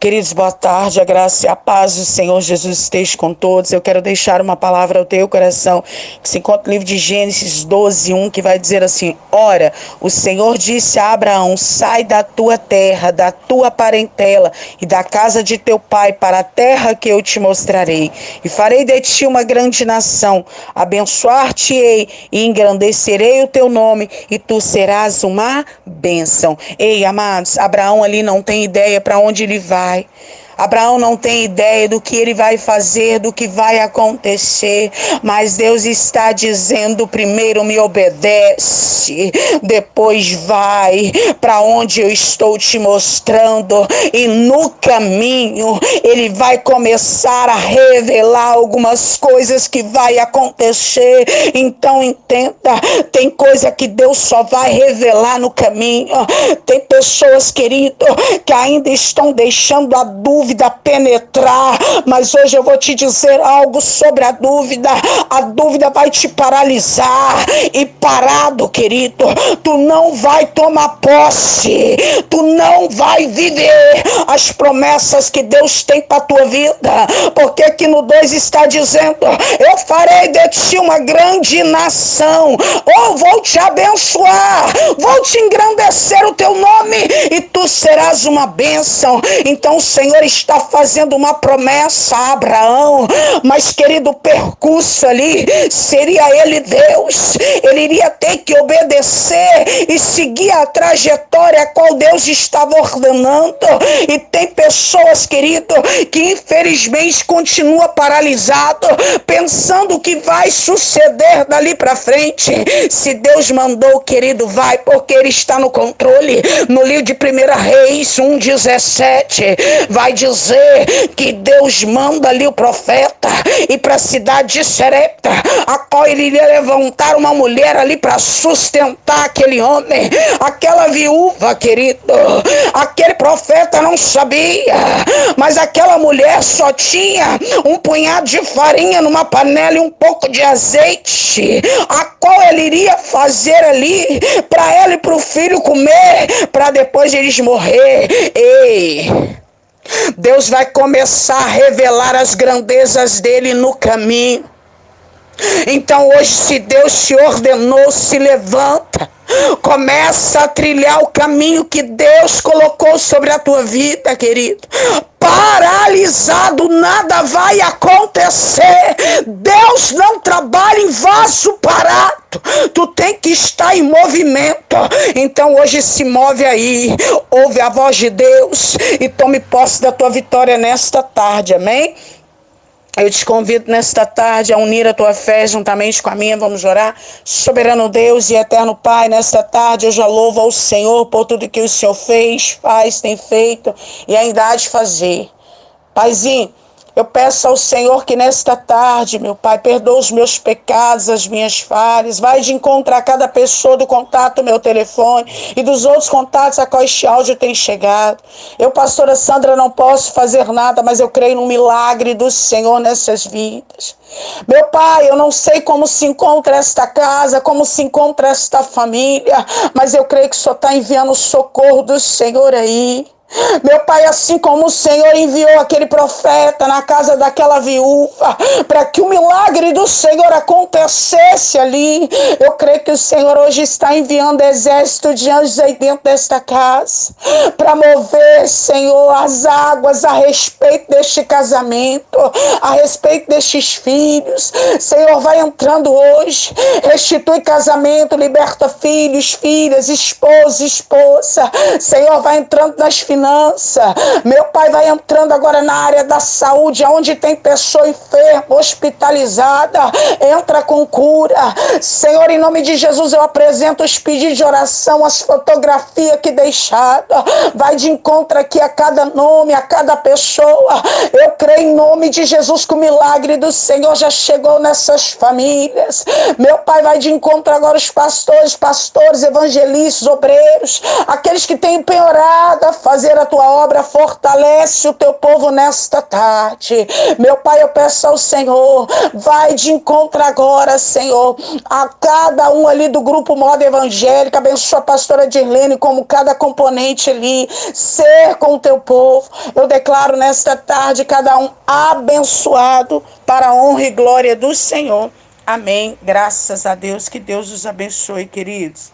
Queridos, boa tarde, a graça e a paz do Senhor Jesus esteja com todos. Eu quero deixar uma palavra ao teu coração, que se encontra no livro de Gênesis 12, 1, que vai dizer assim: Ora, o Senhor disse a Abraão: Sai da tua terra, da tua parentela e da casa de teu pai para a terra que eu te mostrarei. E farei de ti uma grande nação, abençoar-te-ei e engrandecerei o teu nome, e tu serás uma bênção. Ei, amados, Abraão ali não tem ideia para onde ele vai Pai. Abraão não tem ideia do que ele vai fazer, do que vai acontecer, mas Deus está dizendo: primeiro me obedece, depois vai para onde eu estou te mostrando, e no caminho ele vai começar a revelar algumas coisas que vai acontecer. Então entenda, tem coisa que Deus só vai revelar no caminho. Tem pessoas, querido, que ainda estão deixando a dúvida dúvida penetrar, mas hoje eu vou te dizer algo sobre a dúvida. A dúvida vai te paralisar. E parado, querido, tu não vai tomar posse, tu não vai viver as promessas que Deus tem para tua vida, porque aqui no 2 está dizendo: Eu farei de ti uma grande nação, ou vou te abençoar, vou te engrandecer o teu nome e tu serás uma bênção. Então o Senhor está está fazendo uma promessa a Abraão, mas querido, o percurso ali seria ele Deus. Ele iria ter que obedecer e seguir a trajetória a qual Deus estava ordenando. E tem pessoas, querido, que infelizmente continua paralisado, pensando o que vai suceder dali para frente. Se Deus mandou, querido, vai, porque ele está no controle. No livro de 1 Reis 1:17 vai dizer dizer que Deus manda ali o profeta e para a cidade de Serepta, a qual ele iria levantar uma mulher ali para sustentar aquele homem, aquela viúva, querido. Aquele profeta não sabia, mas aquela mulher só tinha um punhado de farinha numa panela e um pouco de azeite, a qual ele iria fazer ali para ela e para o filho comer, para depois eles morrer. Ei! Deus vai começar a revelar as grandezas dele no caminho. Então hoje, se Deus te ordenou, se levanta. Começa a trilhar o caminho que Deus colocou sobre a tua vida, querido. Paralisado, nada vai acontecer. Deus não trabalha em vaso parado. Tu tem que estar em movimento. Então hoje se move aí. Ouve a voz de Deus e tome posse da tua vitória nesta tarde. Amém? Eu te convido nesta tarde a unir a tua fé juntamente com a minha. Vamos orar. Soberano Deus e eterno Pai, nesta tarde eu já louvo ao Senhor por tudo que o Senhor fez, faz, tem feito e ainda há de fazer. Paizinho, eu peço ao Senhor que nesta tarde, meu Pai, perdoa os meus pecados, as minhas falhas. Vai de encontro a cada pessoa do contato, meu telefone e dos outros contatos a qual este áudio tem chegado. Eu, pastora Sandra, não posso fazer nada, mas eu creio no milagre do Senhor nessas vidas. Meu Pai, eu não sei como se encontra esta casa, como se encontra esta família, mas eu creio que só está enviando o socorro do Senhor aí. Meu pai, assim como o Senhor enviou aquele profeta na casa daquela viúva, para que o milagre do Senhor acontecesse ali, eu creio que o Senhor hoje está enviando exército de anjos aí dentro desta casa, para mover, Senhor, as águas a respeito deste casamento, a respeito destes filhos. Senhor, vai entrando hoje, restitui casamento, liberta filhos, filhas, esposo, esposa. Senhor, vai entrando nas finanças finança. Meu pai vai entrando agora na área da saúde, onde tem pessoa enferma, hospitalizada. Entra com cura. Senhor, em nome de Jesus, eu apresento os pedidos de oração, as fotografias que deixaram. Vai de encontro aqui a cada nome, a cada pessoa. Eu creio em nome de Jesus que o milagre do Senhor já chegou nessas famílias. Meu pai vai de encontro agora os pastores, pastores, evangelistas, obreiros, aqueles que têm empenhorado a fazer fazer a tua obra, fortalece o teu povo nesta tarde. Meu Pai, eu peço ao Senhor, vai de encontro agora, Senhor, a cada um ali do grupo Moda Evangélica, abençoa a pastora Dirlene como cada componente ali, ser com o teu povo. Eu declaro nesta tarde cada um abençoado para a honra e glória do Senhor. Amém. Graças a Deus. Que Deus os abençoe, queridos.